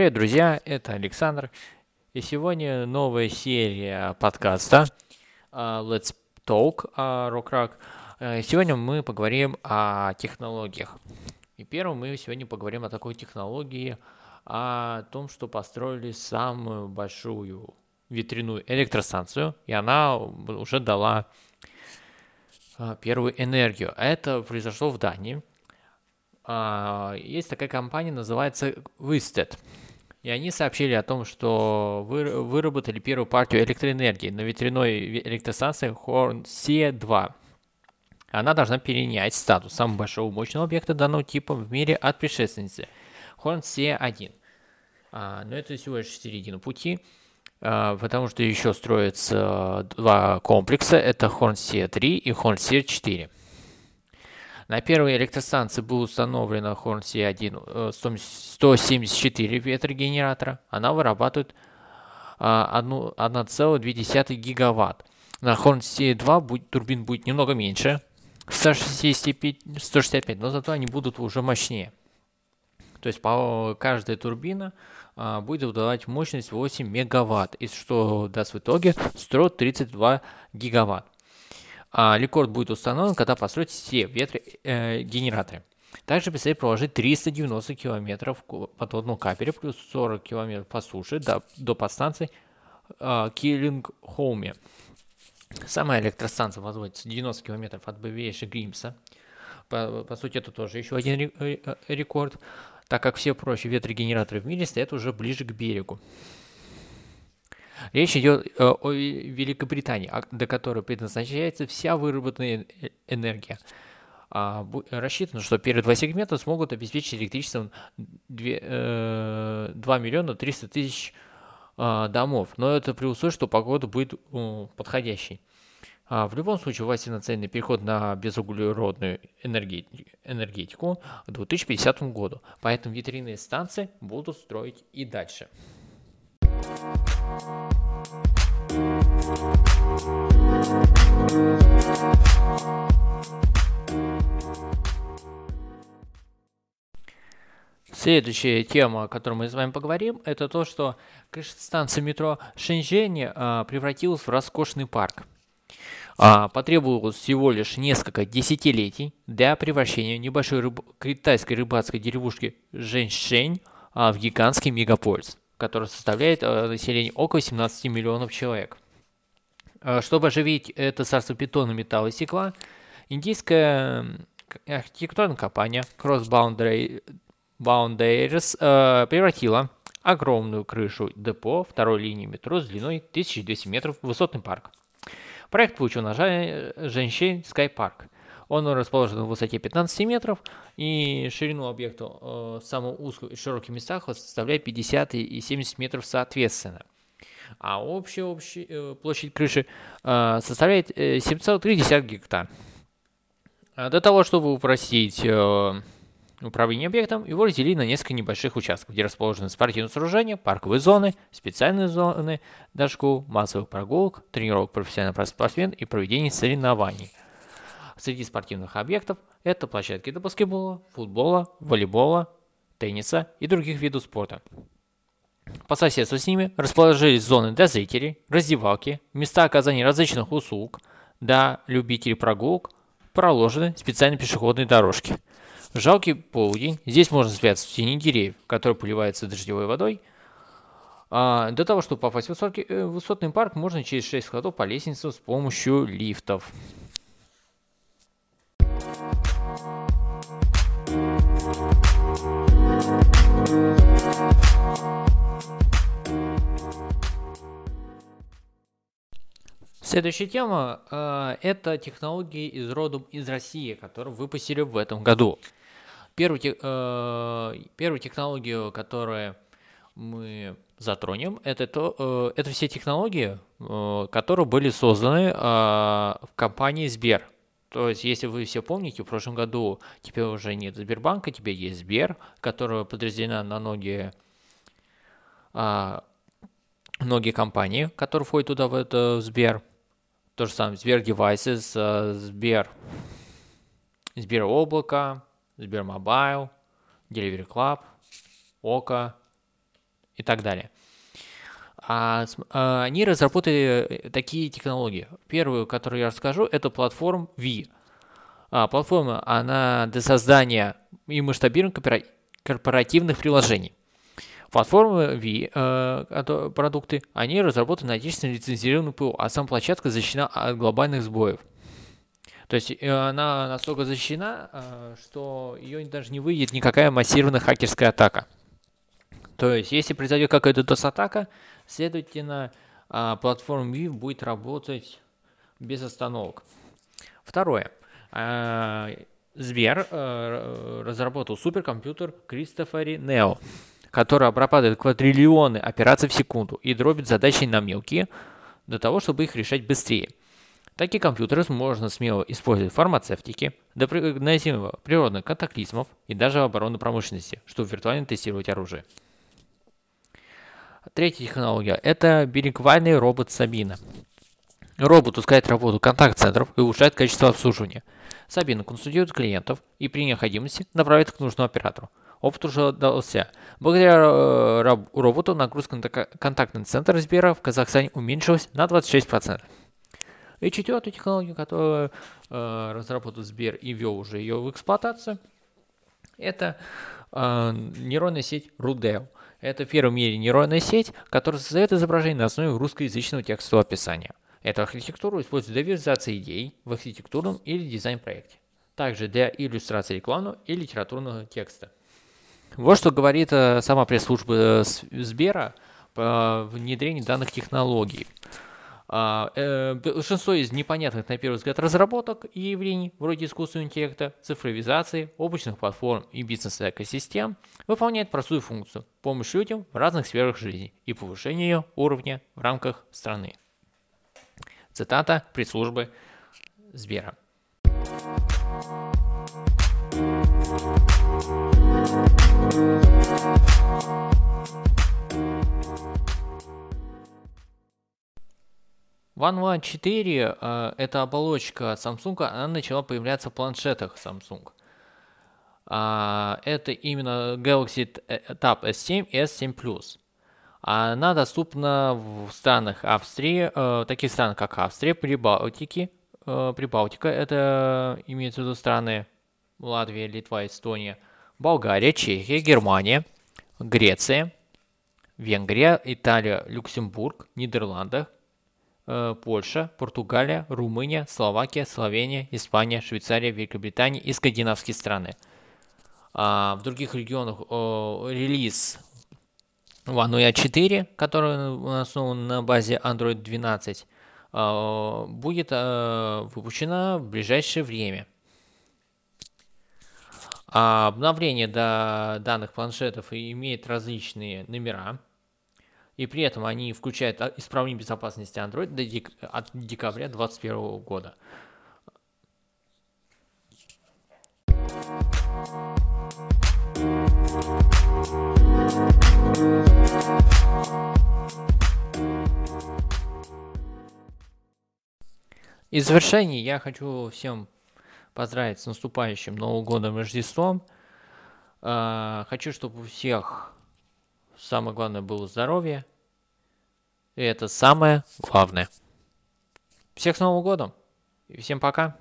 Привет, друзья, это Александр. И сегодня новая серия подкаста uh, Let's Talk uh, Rock Rock. Uh, сегодня мы поговорим о технологиях. И первым мы сегодня поговорим о такой технологии, о том, что построили самую большую ветряную электростанцию, и она уже дала первую энергию. Это произошло в Дании. Есть такая компания, называется Wisted. И они сообщили о том, что вы, выработали первую партию электроэнергии на ветряной электростанции Hornsea-2. Она должна перенять статус самого большого мощного объекта данного типа в мире от предшественницы Hornsea-1. А, но это всего лишь середина пути, а, потому что еще строятся два комплекса. Это Hornsea-3 и Hornsea-4. На первой электростанции был установлен Hornsea-1 174 ветрогенератора. Она вырабатывает 1,2 гигаватт. На Hornsea 2 будет, турбин будет немного меньше, 165, 165, но зато они будут уже мощнее. То есть по, каждая турбина а, будет выдавать мощность 8 мегаватт, и что даст в итоге 132 гигаватт. А рекорд будет установлен, когда построить все ветрогенераторы. Э, Также предстоит проложить 390 километров подводного кабеля плюс 40 километров по суше до, до подстанции э, Киллинг-Хоуме. Сама электростанция возводится 90 километров от Бавейши Гримса. По, по сути, это тоже еще один э, рекорд, так как все прочие ветрогенераторы в мире стоят уже ближе к берегу. Речь идет э, о Великобритании, а, до которой предназначается вся выработанная энергия. А, рассчитано, что первые два сегмента смогут обеспечить электричеством 2, 2 э, миллиона 300 тысяч а, домов. Но это при условии, что погода будет подходящей. В любом случае, у вас нацелен переход на безуглеродную энергетику к 2050 году. Поэтому ветряные станции будут строить и дальше. Следующая тема, о которой мы с вами поговорим, это то, что станция метро Шэньчжэнь а, превратилась в роскошный парк. А, потребовалось всего лишь несколько десятилетий для превращения небольшой рыб... китайской рыбацкой деревушки Жэньшэнь а, в гигантский мегаполис который составляет э, население около 17 миллионов человек. Э, чтобы оживить это царство бетона, металла и стекла, индийская архитектурная компания Cross Boundaries э, превратила огромную крышу депо второй линии метро с длиной 1200 метров в высотный парк. Проект получил название Женщин Sky Park – он расположен на высоте 15 метров, и ширину объекта э, в самом узком и широких местах составляет 50 и 70 метров соответственно. А общая, общая э, площадь крыши э, составляет 7,3 гектар. А для того, чтобы упростить управление объектом, его разделили на несколько небольших участков, где расположены спортивные сооружения, парковые зоны, специальные зоны для школ, массовых прогулок, тренировок профессиональных спортсменов и проведения соревнований – Среди спортивных объектов это площадки для баскетбола, футбола, волейбола, тенниса и других видов спорта. По соседству с ними расположились зоны для зрителей, раздевалки, места оказания различных услуг, для любителей прогулок, проложены специальные пешеходные дорожки. В жалкий полдень здесь можно спрятаться в тени деревьев, которые поливаются дождевой водой. А, для того, чтобы попасть в э, высотный парк, можно через 6 ходов по лестнице с помощью лифтов. Следующая тема э, это технологии из рода из России, которые выпустили в этом году. Первую, э, первую технологию, которую мы затронем, это, то, э, это все технологии, э, которые были созданы э, в компании Сбер. То есть, если вы все помните, в прошлом году теперь уже нет Сбербанка, теперь есть Сбер, которая подразделена на многие, а, многие компании, которые входят туда в это Сбер. То же самое Сбер Devices, а, Сбер, Сбер Облако, Сбер Мобайл, Delivery Club, Okko и так далее. А, а, они разработали такие технологии. Первую, которую я расскажу, это платформа V. А, платформа, она для создания и масштабирования корпоративных приложений. Платформы V, э, продукты, они разработаны на отечественном лицензированном ПО, а сама площадка защищена от глобальных сбоев. То есть э, она настолько защищена, э, что ее даже не выйдет никакая массированная хакерская атака. То есть, если произойдет какая-то DOS-атака, следовательно, э, платформа Vue будет работать без остановок. Второе. Сбер разработал суперкомпьютер Кристофери Нео, который обрабатывает квадриллионы операций в секунду и дробит задачи на мелкие, для того, чтобы их решать быстрее. Такие компьютеры можно смело использовать в фармацевтике, для прогнозирования природных катаклизмов и даже в оборонной промышленности, чтобы виртуально тестировать оружие. Третья технология – это берегвальный робот Сабина. Робот ускоряет работу контакт-центров и улучшает качество обслуживания. Сабина консультирует клиентов и при необходимости направляет к нужному оператору. Опыт уже удался. Благодаря э, роботу нагрузка на контактный центр Сбера в Казахстане уменьшилась на 26%. И четвертую технологию, которую э, разработал Сбер и ввел уже ее в эксплуатацию, это э, нейронная сеть Rudel. Это в первом мире нейронная сеть, которая создает изображение на основе русскоязычного текстового описания. Эту архитектуру используют для визуализации идей в архитектурном или дизайн-проекте. Также для иллюстрации рекламного и литературного текста. Вот что говорит э, сама пресс-служба э, Сбера по внедрению данных технологий. А, э, большинство из непонятных на первый взгляд разработок и явлений, вроде искусственного интеллекта, цифровизации, облачных платформ и бизнес-экосистем, выполняет простую функцию – помощь людям в разных сферах жизни и повышение ее уровня в рамках страны. Цитата пресс-службы Сбера. One One 4 э, это оболочка Samsung, она начала появляться в планшетах Samsung. А, это именно Galaxy Tab S7 и S7 Plus. Она доступна в странах Австрии, э, таких странах как Австрия, Прибалтики, э, Прибалтика, это имеется в виду страны Латвия, Литва, Эстония, Болгария, Чехия, Германия, Греция, Венгрия, Италия, Люксембург, Нидерланды, Э, Польша, Португалия, Румыния, Словакия, Словения, Испания, Швейцария, Великобритания и скандинавские страны. А в других регионах релиз One UI 4, который основан на базе Android 12, э, будет э, выпущена в ближайшее время. А обновление до данных планшетов имеет различные номера и при этом они включают а, исправление безопасности Android от декабря 2021 года. И в завершении я хочу всем поздравить с наступающим Новым годом Рождеством. А, хочу, чтобы у всех Самое главное было здоровье. И это самое главное. Всех с Новым годом. И всем пока.